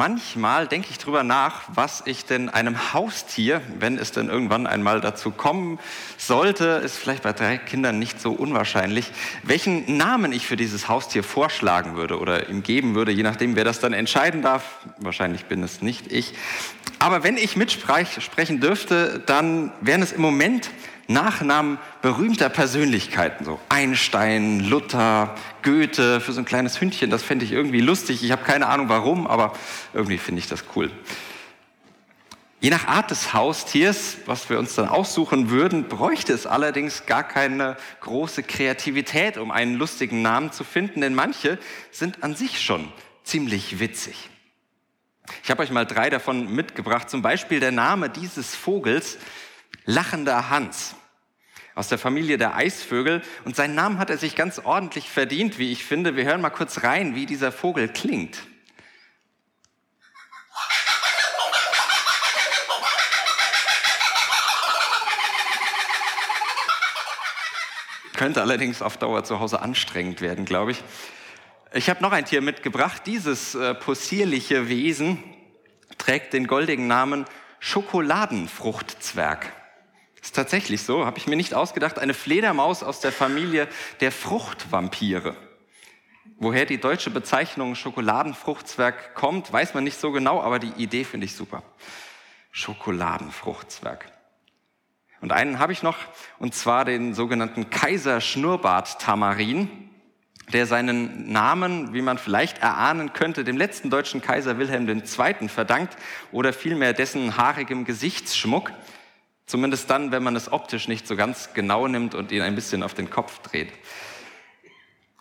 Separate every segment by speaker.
Speaker 1: Manchmal denke ich drüber nach, was ich denn einem Haustier, wenn es denn irgendwann einmal dazu kommen sollte, ist vielleicht bei drei Kindern nicht so unwahrscheinlich, welchen Namen ich für dieses Haustier vorschlagen würde oder ihm geben würde, je nachdem, wer das dann entscheiden darf. Wahrscheinlich bin es nicht ich. Aber wenn ich mitsprechen dürfte, dann wären es im Moment Nachnamen berühmter Persönlichkeiten, so Einstein, Luther, Goethe, für so ein kleines Hündchen, das fände ich irgendwie lustig. Ich habe keine Ahnung warum, aber irgendwie finde ich das cool. Je nach Art des Haustiers, was wir uns dann aussuchen würden, bräuchte es allerdings gar keine große Kreativität, um einen lustigen Namen zu finden, denn manche sind an sich schon ziemlich witzig. Ich habe euch mal drei davon mitgebracht, zum Beispiel der Name dieses Vogels, Lachender Hans aus der Familie der Eisvögel. Und seinen Namen hat er sich ganz ordentlich verdient, wie ich finde. Wir hören mal kurz rein, wie dieser Vogel klingt. Könnte allerdings auf Dauer zu Hause anstrengend werden, glaube ich. Ich habe noch ein Tier mitgebracht. Dieses äh, possierliche Wesen trägt den goldigen Namen Schokoladenfruchtzwerg. Ist tatsächlich so, habe ich mir nicht ausgedacht, eine Fledermaus aus der Familie der Fruchtvampire. Woher die deutsche Bezeichnung Schokoladenfruchtzwerg kommt, weiß man nicht so genau, aber die Idee finde ich super. Schokoladenfruchtzwerg. Und einen habe ich noch, und zwar den sogenannten Kaiser Schnurrbart Tamarin, der seinen Namen, wie man vielleicht erahnen könnte, dem letzten deutschen Kaiser Wilhelm II. verdankt oder vielmehr dessen haarigem Gesichtsschmuck. Zumindest dann, wenn man es optisch nicht so ganz genau nimmt und ihn ein bisschen auf den Kopf dreht.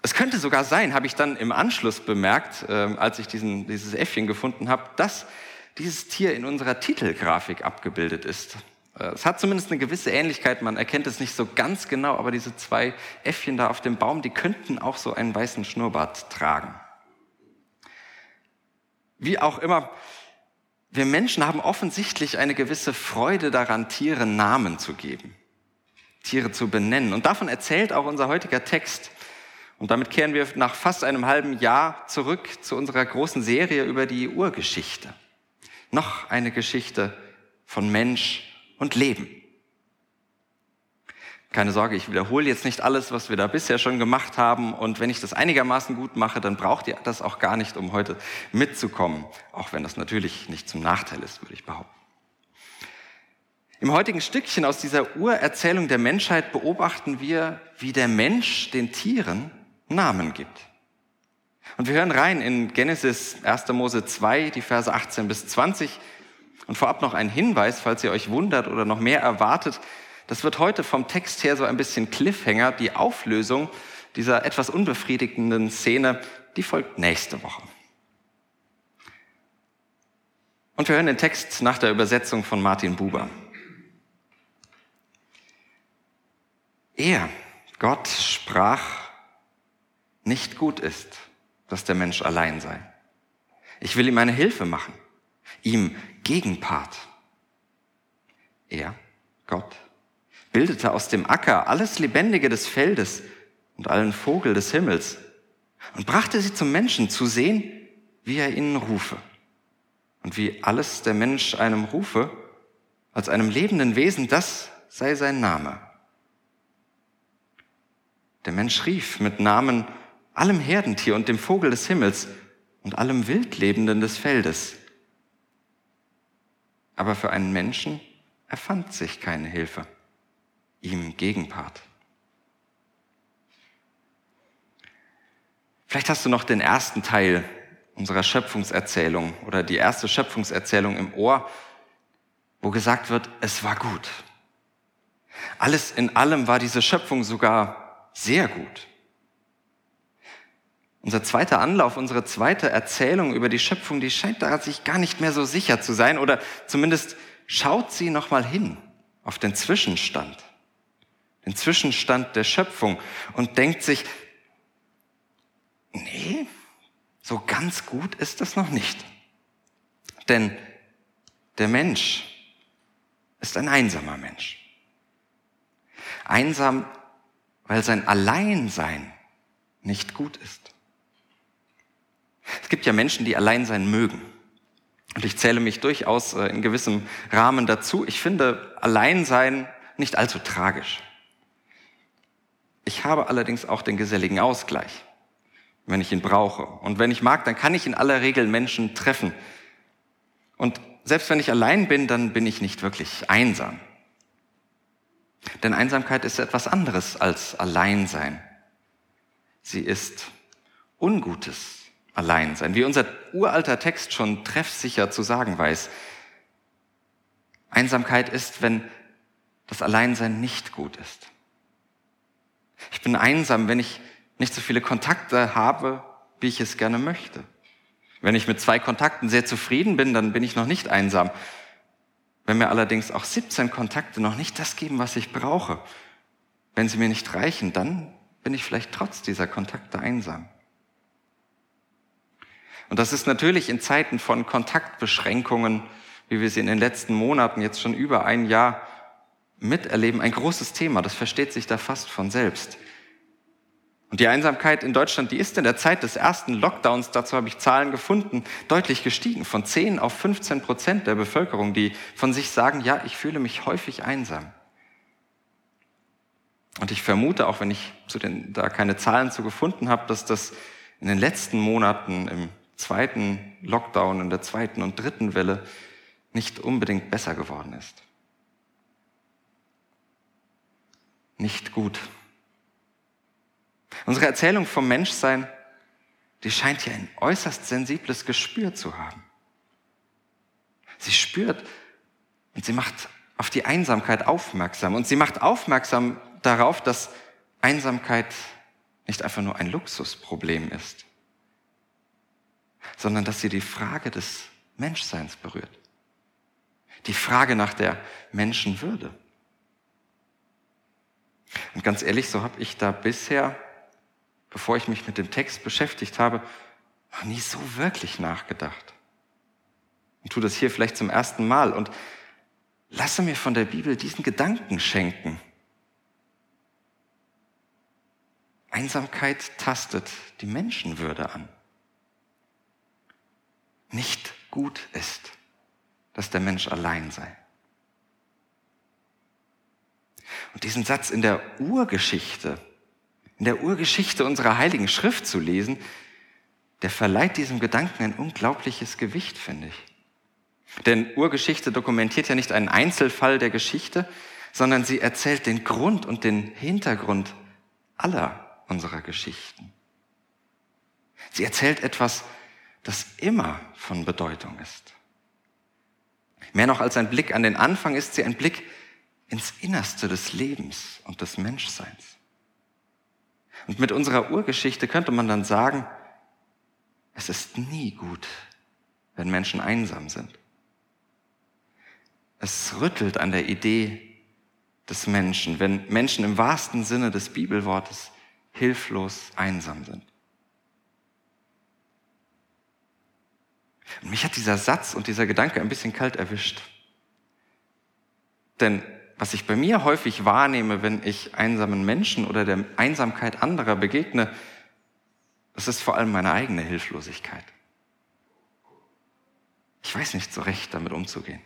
Speaker 1: Es könnte sogar sein, habe ich dann im Anschluss bemerkt, äh, als ich diesen, dieses Äffchen gefunden habe, dass dieses Tier in unserer Titelgrafik abgebildet ist. Äh, es hat zumindest eine gewisse Ähnlichkeit, man erkennt es nicht so ganz genau, aber diese zwei Äffchen da auf dem Baum, die könnten auch so einen weißen Schnurrbart tragen. Wie auch immer, wir Menschen haben offensichtlich eine gewisse Freude daran, Tieren Namen zu geben, Tiere zu benennen. Und davon erzählt auch unser heutiger Text. Und damit kehren wir nach fast einem halben Jahr zurück zu unserer großen Serie über die Urgeschichte. Noch eine Geschichte von Mensch und Leben. Keine Sorge, ich wiederhole jetzt nicht alles, was wir da bisher schon gemacht haben. Und wenn ich das einigermaßen gut mache, dann braucht ihr das auch gar nicht, um heute mitzukommen. Auch wenn das natürlich nicht zum Nachteil ist, würde ich behaupten. Im heutigen Stückchen aus dieser Urerzählung der Menschheit beobachten wir, wie der Mensch den Tieren Namen gibt. Und wir hören rein in Genesis 1. Mose 2, die Verse 18 bis 20. Und vorab noch ein Hinweis, falls ihr euch wundert oder noch mehr erwartet. Das wird heute vom Text her so ein bisschen Cliffhanger. Die Auflösung dieser etwas unbefriedigenden Szene, die folgt nächste Woche. Und wir hören den Text nach der Übersetzung von Martin Buber. Er, Gott, sprach, nicht gut ist, dass der Mensch allein sei. Ich will ihm eine Hilfe machen, ihm Gegenpart. Er, Gott, bildete aus dem Acker alles Lebendige des Feldes und allen Vogel des Himmels und brachte sie zum Menschen zu sehen, wie er ihnen rufe. Und wie alles der Mensch einem rufe, als einem lebenden Wesen, das sei sein Name. Der Mensch rief mit Namen allem Herdentier und dem Vogel des Himmels und allem Wildlebenden des Feldes. Aber für einen Menschen erfand sich keine Hilfe ihm Gegenpart. Vielleicht hast du noch den ersten Teil unserer Schöpfungserzählung oder die erste Schöpfungserzählung im Ohr, wo gesagt wird, es war gut. Alles in allem war diese Schöpfung sogar sehr gut. Unser zweiter Anlauf, unsere zweite Erzählung über die Schöpfung, die scheint da sich gar nicht mehr so sicher zu sein oder zumindest schaut sie noch mal hin auf den Zwischenstand, den Zwischenstand der Schöpfung und denkt sich, nee, so ganz gut ist das noch nicht. Denn der Mensch ist ein einsamer Mensch. Einsam, weil sein Alleinsein nicht gut ist. Es gibt ja Menschen, die allein sein mögen. Und ich zähle mich durchaus äh, in gewissem Rahmen dazu. Ich finde Alleinsein nicht allzu tragisch. Ich habe allerdings auch den geselligen Ausgleich, wenn ich ihn brauche. Und wenn ich mag, dann kann ich in aller Regel Menschen treffen. Und selbst wenn ich allein bin, dann bin ich nicht wirklich einsam. Denn Einsamkeit ist etwas anderes als Alleinsein. Sie ist Ungutes Alleinsein, wie unser uralter Text schon treffsicher zu sagen weiß. Einsamkeit ist, wenn das Alleinsein nicht gut ist. Ich bin einsam, wenn ich nicht so viele Kontakte habe, wie ich es gerne möchte. Wenn ich mit zwei Kontakten sehr zufrieden bin, dann bin ich noch nicht einsam. Wenn mir allerdings auch 17 Kontakte noch nicht das geben, was ich brauche, wenn sie mir nicht reichen, dann bin ich vielleicht trotz dieser Kontakte einsam. Und das ist natürlich in Zeiten von Kontaktbeschränkungen, wie wir sie in den letzten Monaten jetzt schon über ein Jahr miterleben, ein großes Thema. Das versteht sich da fast von selbst. Und die Einsamkeit in Deutschland, die ist in der Zeit des ersten Lockdowns, dazu habe ich Zahlen gefunden, deutlich gestiegen. Von 10 auf 15 Prozent der Bevölkerung, die von sich sagen, ja, ich fühle mich häufig einsam. Und ich vermute, auch wenn ich zu den, da keine Zahlen zu gefunden habe, dass das in den letzten Monaten im zweiten Lockdown, in der zweiten und dritten Welle nicht unbedingt besser geworden ist. Nicht gut. Unsere Erzählung vom Menschsein, die scheint ja ein äußerst sensibles Gespür zu haben. Sie spürt und sie macht auf die Einsamkeit aufmerksam und sie macht aufmerksam darauf, dass Einsamkeit nicht einfach nur ein Luxusproblem ist, sondern dass sie die Frage des Menschseins berührt. Die Frage nach der Menschenwürde. Ganz ehrlich, so habe ich da bisher, bevor ich mich mit dem Text beschäftigt habe, noch nie so wirklich nachgedacht. Und tue das hier vielleicht zum ersten Mal und lasse mir von der Bibel diesen Gedanken schenken. Einsamkeit tastet die Menschenwürde an nicht gut ist, dass der Mensch allein sei. Und diesen Satz in der Urgeschichte, in der Urgeschichte unserer heiligen Schrift zu lesen, der verleiht diesem Gedanken ein unglaubliches Gewicht, finde ich. Denn Urgeschichte dokumentiert ja nicht einen Einzelfall der Geschichte, sondern sie erzählt den Grund und den Hintergrund aller unserer Geschichten. Sie erzählt etwas das immer von Bedeutung ist. Mehr noch als ein Blick an den Anfang ist sie ein Blick ins Innerste des Lebens und des Menschseins. Und mit unserer Urgeschichte könnte man dann sagen, es ist nie gut, wenn Menschen einsam sind. Es rüttelt an der Idee des Menschen, wenn Menschen im wahrsten Sinne des Bibelwortes hilflos einsam sind. Und mich hat dieser Satz und dieser Gedanke ein bisschen kalt erwischt. Denn was ich bei mir häufig wahrnehme, wenn ich einsamen Menschen oder der Einsamkeit anderer begegne, das ist vor allem meine eigene Hilflosigkeit. Ich weiß nicht so recht, damit umzugehen.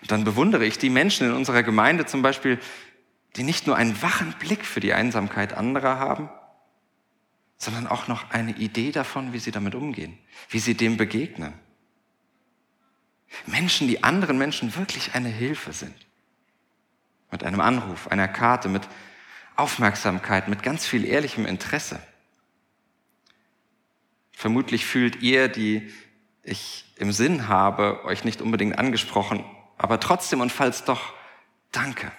Speaker 1: Und dann bewundere ich die Menschen in unserer Gemeinde zum Beispiel, die nicht nur einen wachen Blick für die Einsamkeit anderer haben, sondern auch noch eine Idee davon, wie sie damit umgehen, wie sie dem begegnen. Menschen, die anderen Menschen wirklich eine Hilfe sind. Mit einem Anruf, einer Karte, mit Aufmerksamkeit, mit ganz viel ehrlichem Interesse. Vermutlich fühlt ihr, die ich im Sinn habe, euch nicht unbedingt angesprochen, aber trotzdem und falls doch, danke.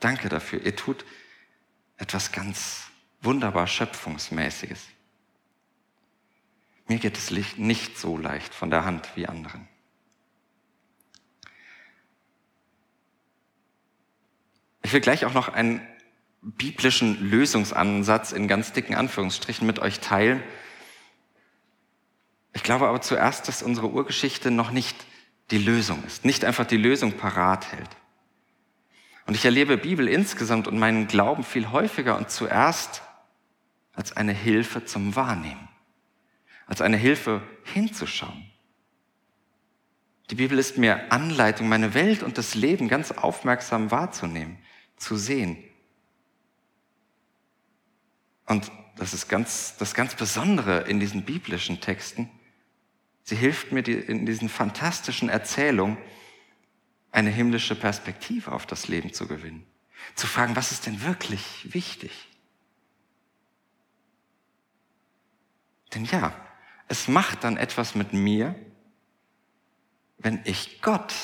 Speaker 1: Danke dafür. Ihr tut etwas ganz wunderbar Schöpfungsmäßiges. Mir geht es nicht so leicht von der Hand wie anderen. Ich will gleich auch noch einen biblischen Lösungsansatz in ganz dicken Anführungsstrichen mit euch teilen. Ich glaube aber zuerst, dass unsere Urgeschichte noch nicht die Lösung ist, nicht einfach die Lösung parat hält. Und ich erlebe Bibel insgesamt und meinen Glauben viel häufiger und zuerst als eine Hilfe zum Wahrnehmen, als eine Hilfe hinzuschauen. Die Bibel ist mir Anleitung, meine Welt und das Leben ganz aufmerksam wahrzunehmen, zu sehen. Und das ist ganz, das ganz Besondere in diesen biblischen Texten. Sie hilft mir in diesen fantastischen Erzählungen, eine himmlische Perspektive auf das Leben zu gewinnen. Zu fragen, was ist denn wirklich wichtig? Denn ja, es macht dann etwas mit mir, wenn ich Gott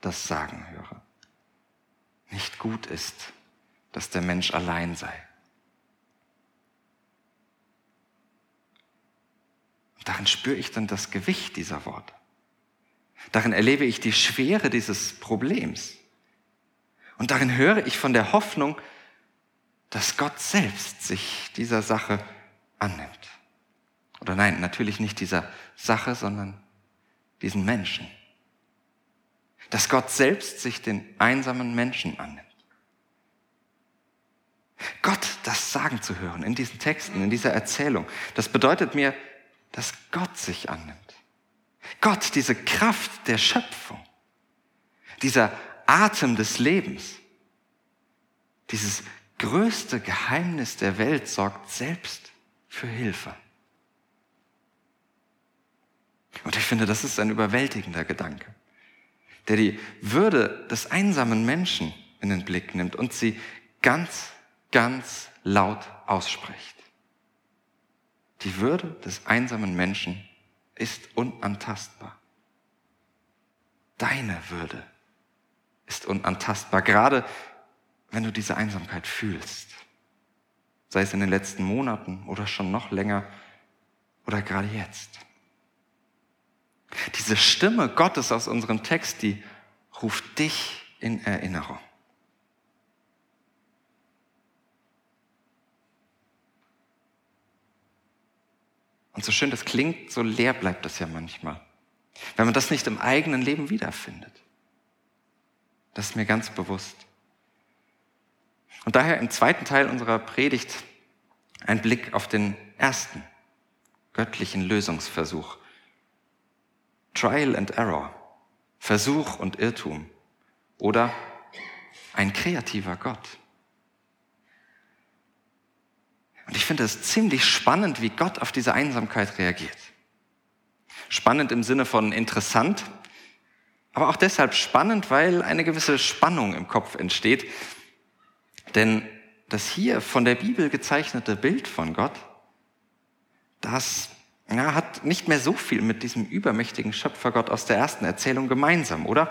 Speaker 1: das sagen höre. Nicht gut ist, dass der Mensch allein sei. Und darin spüre ich dann das Gewicht dieser Worte. Darin erlebe ich die Schwere dieses Problems. Und darin höre ich von der Hoffnung, dass Gott selbst sich dieser Sache annimmt. Oder nein, natürlich nicht dieser Sache, sondern diesen Menschen. Dass Gott selbst sich den einsamen Menschen annimmt. Gott das sagen zu hören in diesen Texten, in dieser Erzählung, das bedeutet mir, dass Gott sich annimmt. Gott, diese Kraft der Schöpfung, dieser Atem des Lebens, dieses größte Geheimnis der Welt sorgt selbst für Hilfe. Und ich finde, das ist ein überwältigender Gedanke, der die Würde des einsamen Menschen in den Blick nimmt und sie ganz, ganz laut ausspricht. Die Würde des einsamen Menschen ist unantastbar. Deine Würde ist unantastbar, gerade wenn du diese Einsamkeit fühlst. Sei es in den letzten Monaten oder schon noch länger oder gerade jetzt. Diese Stimme Gottes aus unserem Text, die ruft dich in Erinnerung. Und so schön das klingt, so leer bleibt das ja manchmal. Wenn man das nicht im eigenen Leben wiederfindet. Das ist mir ganz bewusst. Und daher im zweiten Teil unserer Predigt ein Blick auf den ersten göttlichen Lösungsversuch. Trial and Error, Versuch und Irrtum oder ein kreativer Gott. Und ich finde es ziemlich spannend, wie Gott auf diese Einsamkeit reagiert. Spannend im Sinne von interessant, aber auch deshalb spannend, weil eine gewisse Spannung im Kopf entsteht. Denn das hier von der Bibel gezeichnete Bild von Gott, das ja, hat nicht mehr so viel mit diesem übermächtigen Schöpfergott aus der ersten Erzählung gemeinsam, oder?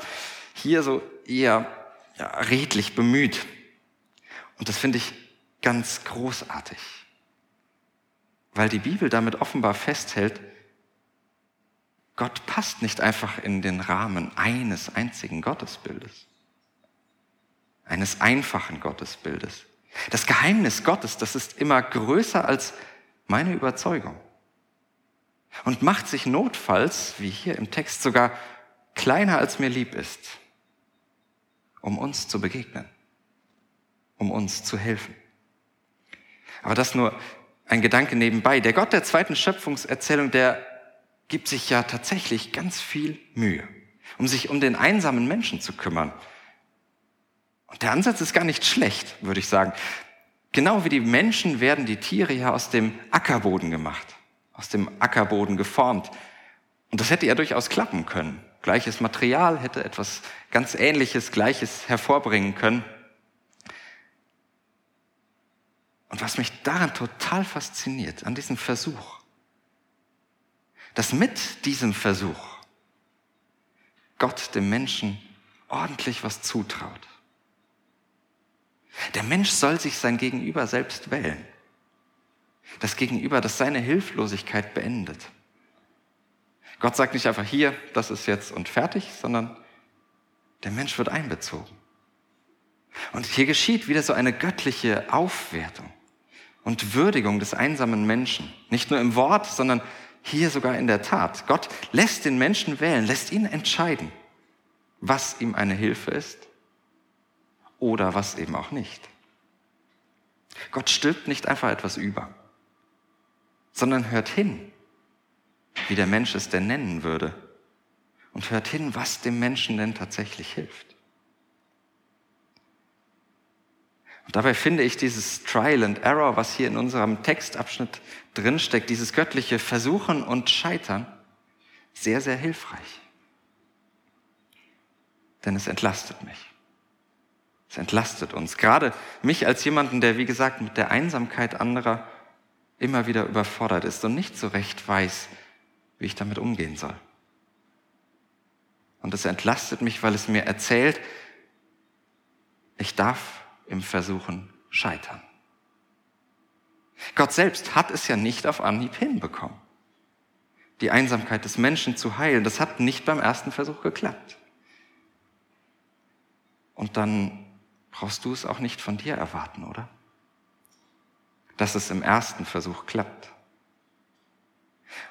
Speaker 1: Hier so eher ja, redlich bemüht. Und das finde ich ganz großartig weil die Bibel damit offenbar festhält, Gott passt nicht einfach in den Rahmen eines einzigen Gottesbildes, eines einfachen Gottesbildes. Das Geheimnis Gottes, das ist immer größer als meine Überzeugung und macht sich notfalls, wie hier im Text, sogar kleiner als mir lieb ist, um uns zu begegnen, um uns zu helfen. Aber das nur ein Gedanke nebenbei. Der Gott der zweiten Schöpfungserzählung, der gibt sich ja tatsächlich ganz viel Mühe, um sich um den einsamen Menschen zu kümmern. Und der Ansatz ist gar nicht schlecht, würde ich sagen. Genau wie die Menschen werden die Tiere ja aus dem Ackerboden gemacht, aus dem Ackerboden geformt. Und das hätte ja durchaus klappen können. Gleiches Material hätte etwas ganz Ähnliches, Gleiches hervorbringen können. Und was mich daran total fasziniert, an diesem Versuch, dass mit diesem Versuch Gott dem Menschen ordentlich was zutraut. Der Mensch soll sich sein Gegenüber selbst wählen. Das Gegenüber, das seine Hilflosigkeit beendet. Gott sagt nicht einfach hier, das ist jetzt und fertig, sondern der Mensch wird einbezogen. Und hier geschieht wieder so eine göttliche Aufwertung und Würdigung des einsamen Menschen. Nicht nur im Wort, sondern hier sogar in der Tat. Gott lässt den Menschen wählen, lässt ihn entscheiden, was ihm eine Hilfe ist oder was eben auch nicht. Gott stülpt nicht einfach etwas über, sondern hört hin, wie der Mensch es denn nennen würde, und hört hin, was dem Menschen denn tatsächlich hilft. Und dabei finde ich dieses Trial and Error, was hier in unserem Textabschnitt drinsteckt, dieses göttliche Versuchen und Scheitern, sehr, sehr hilfreich. Denn es entlastet mich. Es entlastet uns. Gerade mich als jemanden, der, wie gesagt, mit der Einsamkeit anderer immer wieder überfordert ist und nicht so recht weiß, wie ich damit umgehen soll. Und es entlastet mich, weil es mir erzählt, ich darf im Versuchen scheitern. Gott selbst hat es ja nicht auf Anhieb hinbekommen, die Einsamkeit des Menschen zu heilen. Das hat nicht beim ersten Versuch geklappt. Und dann brauchst du es auch nicht von dir erwarten, oder? Dass es im ersten Versuch klappt.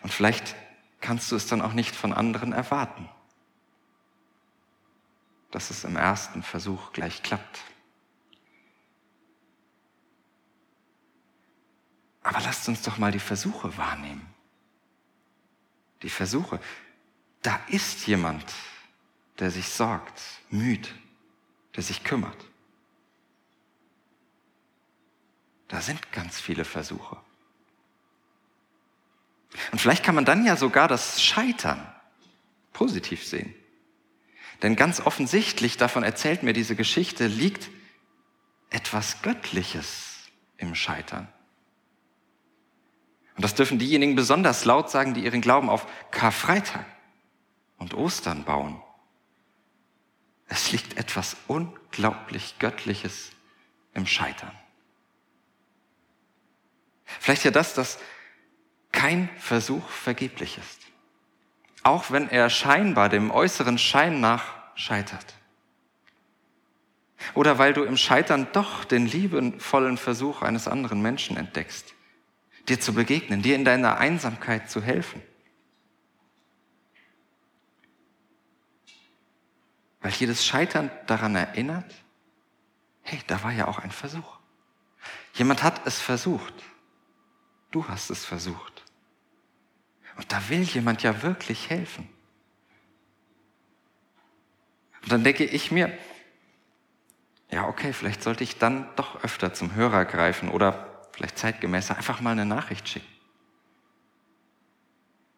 Speaker 1: Und vielleicht kannst du es dann auch nicht von anderen erwarten, dass es im ersten Versuch gleich klappt. Aber lasst uns doch mal die Versuche wahrnehmen. Die Versuche. Da ist jemand, der sich sorgt, müht, der sich kümmert. Da sind ganz viele Versuche. Und vielleicht kann man dann ja sogar das Scheitern positiv sehen. Denn ganz offensichtlich, davon erzählt mir diese Geschichte, liegt etwas Göttliches im Scheitern. Und das dürfen diejenigen besonders laut sagen, die ihren Glauben auf Karfreitag und Ostern bauen. Es liegt etwas unglaublich Göttliches im Scheitern. Vielleicht ja das, dass kein Versuch vergeblich ist. Auch wenn er scheinbar dem äußeren Schein nach scheitert. Oder weil du im Scheitern doch den liebevollen Versuch eines anderen Menschen entdeckst dir zu begegnen, dir in deiner Einsamkeit zu helfen. Weil jedes Scheitern daran erinnert, hey, da war ja auch ein Versuch. Jemand hat es versucht. Du hast es versucht. Und da will jemand ja wirklich helfen. Und dann denke ich mir, ja, okay, vielleicht sollte ich dann doch öfter zum Hörer greifen oder vielleicht zeitgemäßer, einfach mal eine Nachricht schicken.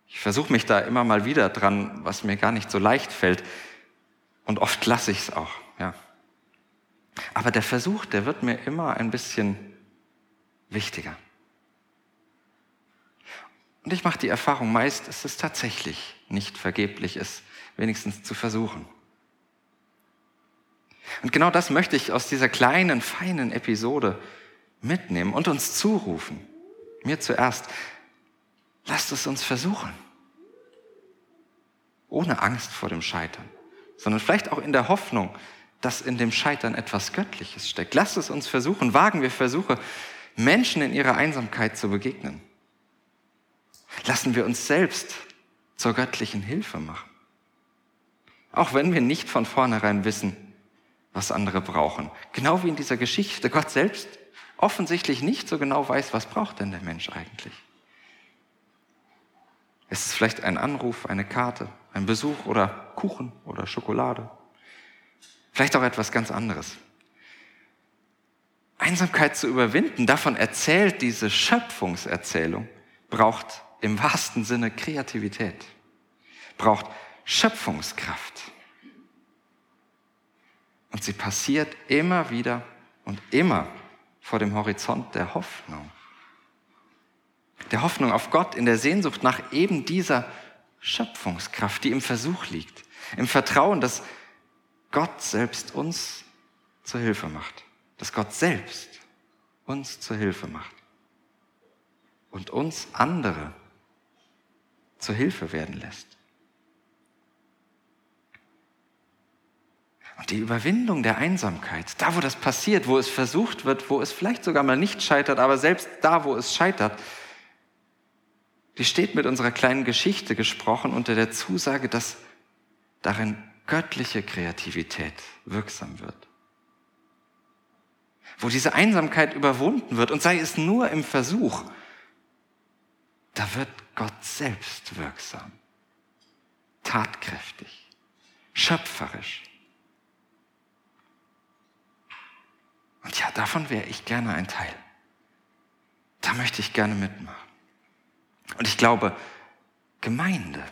Speaker 1: Ich versuche mich da immer mal wieder dran, was mir gar nicht so leicht fällt. Und oft lasse ich es auch, ja. Aber der Versuch, der wird mir immer ein bisschen wichtiger. Und ich mache die Erfahrung meist, dass es tatsächlich nicht vergeblich ist, wenigstens zu versuchen. Und genau das möchte ich aus dieser kleinen, feinen Episode mitnehmen und uns zurufen. Mir zuerst. Lasst es uns versuchen. Ohne Angst vor dem Scheitern, sondern vielleicht auch in der Hoffnung, dass in dem Scheitern etwas Göttliches steckt. Lasst es uns versuchen, wagen wir Versuche, Menschen in ihrer Einsamkeit zu begegnen. Lassen wir uns selbst zur göttlichen Hilfe machen. Auch wenn wir nicht von vornherein wissen, was andere brauchen. Genau wie in dieser Geschichte. Gott selbst offensichtlich nicht so genau weiß, was braucht denn der Mensch eigentlich. Es ist vielleicht ein Anruf, eine Karte, ein Besuch oder Kuchen oder Schokolade. Vielleicht auch etwas ganz anderes. Einsamkeit zu überwinden, davon erzählt diese Schöpfungserzählung, braucht im wahrsten Sinne Kreativität, braucht Schöpfungskraft. Und sie passiert immer wieder und immer vor dem Horizont der Hoffnung. Der Hoffnung auf Gott in der Sehnsucht nach eben dieser Schöpfungskraft, die im Versuch liegt. Im Vertrauen, dass Gott selbst uns zur Hilfe macht. Dass Gott selbst uns zur Hilfe macht. und uns andere zur Hilfe werden lässt. Und die Überwindung der Einsamkeit, da wo das passiert, wo es versucht wird, wo es vielleicht sogar mal nicht scheitert, aber selbst da, wo es scheitert, die steht mit unserer kleinen Geschichte gesprochen unter der Zusage, dass darin göttliche Kreativität wirksam wird. Wo diese Einsamkeit überwunden wird und sei es nur im Versuch, da wird Gott selbst wirksam, tatkräftig, schöpferisch. Und ja, davon wäre ich gerne ein Teil. Da möchte ich gerne mitmachen. Und ich glaube, Gemeinde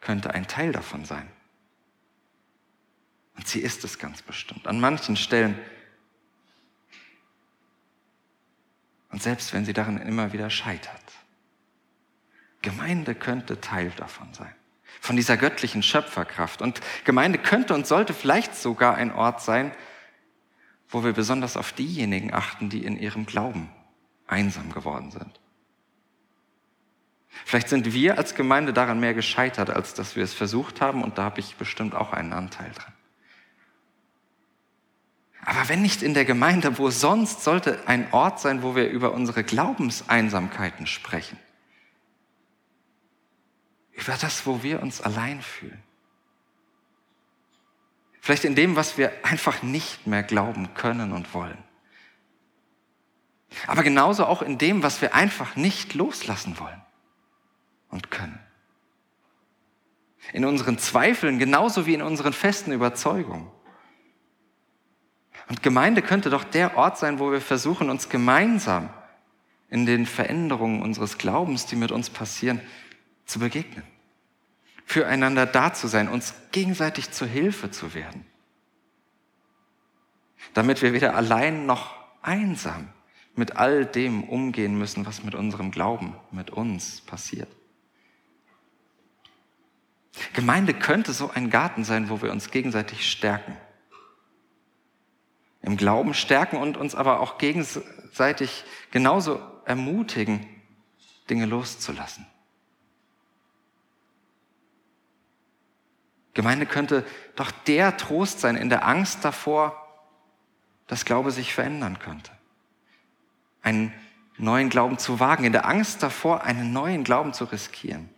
Speaker 1: könnte ein Teil davon sein. Und sie ist es ganz bestimmt. An manchen Stellen. Und selbst wenn sie darin immer wieder scheitert. Gemeinde könnte Teil davon sein. Von dieser göttlichen Schöpferkraft. Und Gemeinde könnte und sollte vielleicht sogar ein Ort sein, wo wir besonders auf diejenigen achten, die in ihrem Glauben einsam geworden sind. Vielleicht sind wir als Gemeinde daran mehr gescheitert, als dass wir es versucht haben, und da habe ich bestimmt auch einen Anteil dran. Aber wenn nicht in der Gemeinde, wo sonst sollte ein Ort sein, wo wir über unsere Glaubenseinsamkeiten sprechen? Über das, wo wir uns allein fühlen. Vielleicht in dem, was wir einfach nicht mehr glauben können und wollen. Aber genauso auch in dem, was wir einfach nicht loslassen wollen und können. In unseren Zweifeln genauso wie in unseren festen Überzeugungen. Und Gemeinde könnte doch der Ort sein, wo wir versuchen, uns gemeinsam in den Veränderungen unseres Glaubens, die mit uns passieren, zu begegnen füreinander da zu sein, uns gegenseitig zur Hilfe zu werden. Damit wir weder allein noch einsam mit all dem umgehen müssen, was mit unserem Glauben, mit uns passiert. Gemeinde könnte so ein Garten sein, wo wir uns gegenseitig stärken. Im Glauben stärken und uns aber auch gegenseitig genauso ermutigen, Dinge loszulassen. Gemeinde könnte doch der Trost sein in der Angst davor, dass Glaube sich verändern könnte. Einen neuen Glauben zu wagen, in der Angst davor, einen neuen Glauben zu riskieren.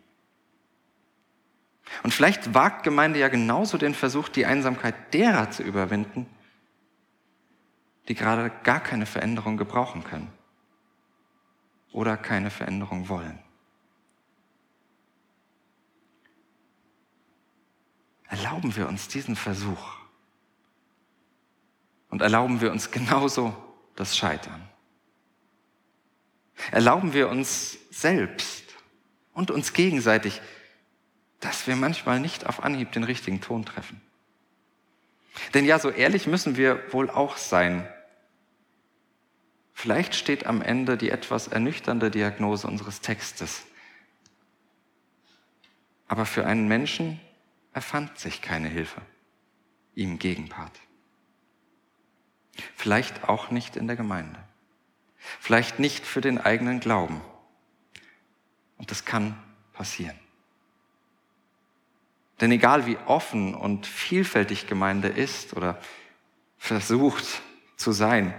Speaker 1: Und vielleicht wagt Gemeinde ja genauso den Versuch, die Einsamkeit derer zu überwinden, die gerade gar keine Veränderung gebrauchen können oder keine Veränderung wollen. Erlauben wir uns diesen Versuch und erlauben wir uns genauso das Scheitern. Erlauben wir uns selbst und uns gegenseitig, dass wir manchmal nicht auf Anhieb den richtigen Ton treffen. Denn ja, so ehrlich müssen wir wohl auch sein. Vielleicht steht am Ende die etwas ernüchternde Diagnose unseres Textes. Aber für einen Menschen, er fand sich keine Hilfe, ihm Gegenpart. Vielleicht auch nicht in der Gemeinde. Vielleicht nicht für den eigenen Glauben. Und das kann passieren. Denn egal wie offen und vielfältig Gemeinde ist oder versucht zu sein,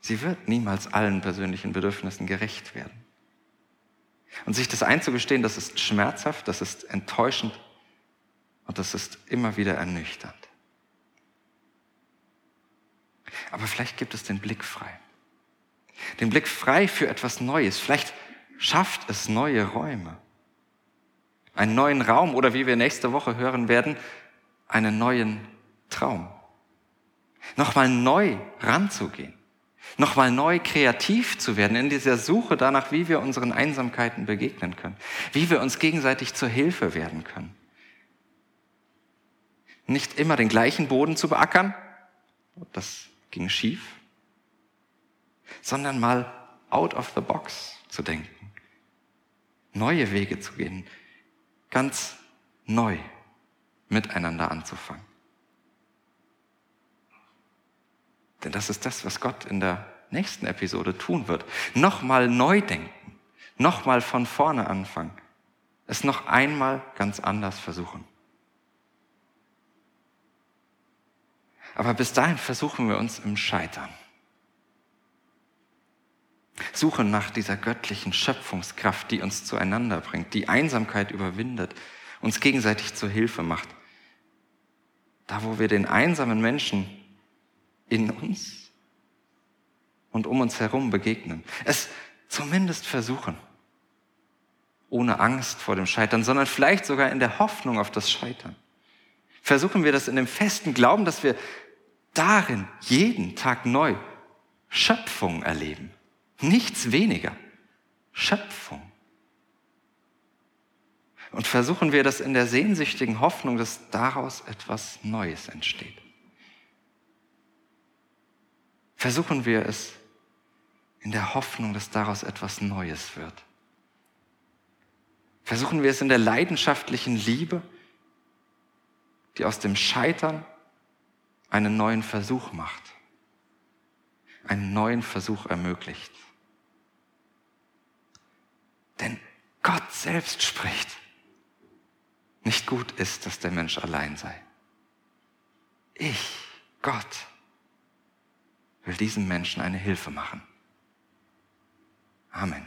Speaker 1: sie wird niemals allen persönlichen Bedürfnissen gerecht werden. Und sich das einzugestehen, das ist schmerzhaft, das ist enttäuschend, und das ist immer wieder ernüchternd. Aber vielleicht gibt es den Blick frei. Den Blick frei für etwas Neues. Vielleicht schafft es neue Räume. Einen neuen Raum oder wie wir nächste Woche hören werden, einen neuen Traum. Nochmal neu ranzugehen. Nochmal neu kreativ zu werden in dieser Suche danach, wie wir unseren Einsamkeiten begegnen können. Wie wir uns gegenseitig zur Hilfe werden können nicht immer den gleichen Boden zu beackern, das ging schief, sondern mal out of the box zu denken, neue Wege zu gehen, ganz neu miteinander anzufangen. Denn das ist das, was Gott in der nächsten Episode tun wird. Nochmal neu denken, nochmal von vorne anfangen, es noch einmal ganz anders versuchen. Aber bis dahin versuchen wir uns im Scheitern. Suchen nach dieser göttlichen Schöpfungskraft, die uns zueinander bringt, die Einsamkeit überwindet, uns gegenseitig zur Hilfe macht. Da, wo wir den einsamen Menschen in uns und um uns herum begegnen. Es zumindest versuchen. Ohne Angst vor dem Scheitern, sondern vielleicht sogar in der Hoffnung auf das Scheitern. Versuchen wir das in dem festen Glauben, dass wir darin jeden Tag neu Schöpfung erleben. Nichts weniger. Schöpfung. Und versuchen wir das in der sehnsüchtigen Hoffnung, dass daraus etwas Neues entsteht. Versuchen wir es in der Hoffnung, dass daraus etwas Neues wird. Versuchen wir es in der leidenschaftlichen Liebe, die aus dem Scheitern einen neuen Versuch macht, einen neuen Versuch ermöglicht. Denn Gott selbst spricht, nicht gut ist, dass der Mensch allein sei. Ich, Gott, will diesem Menschen eine Hilfe machen. Amen.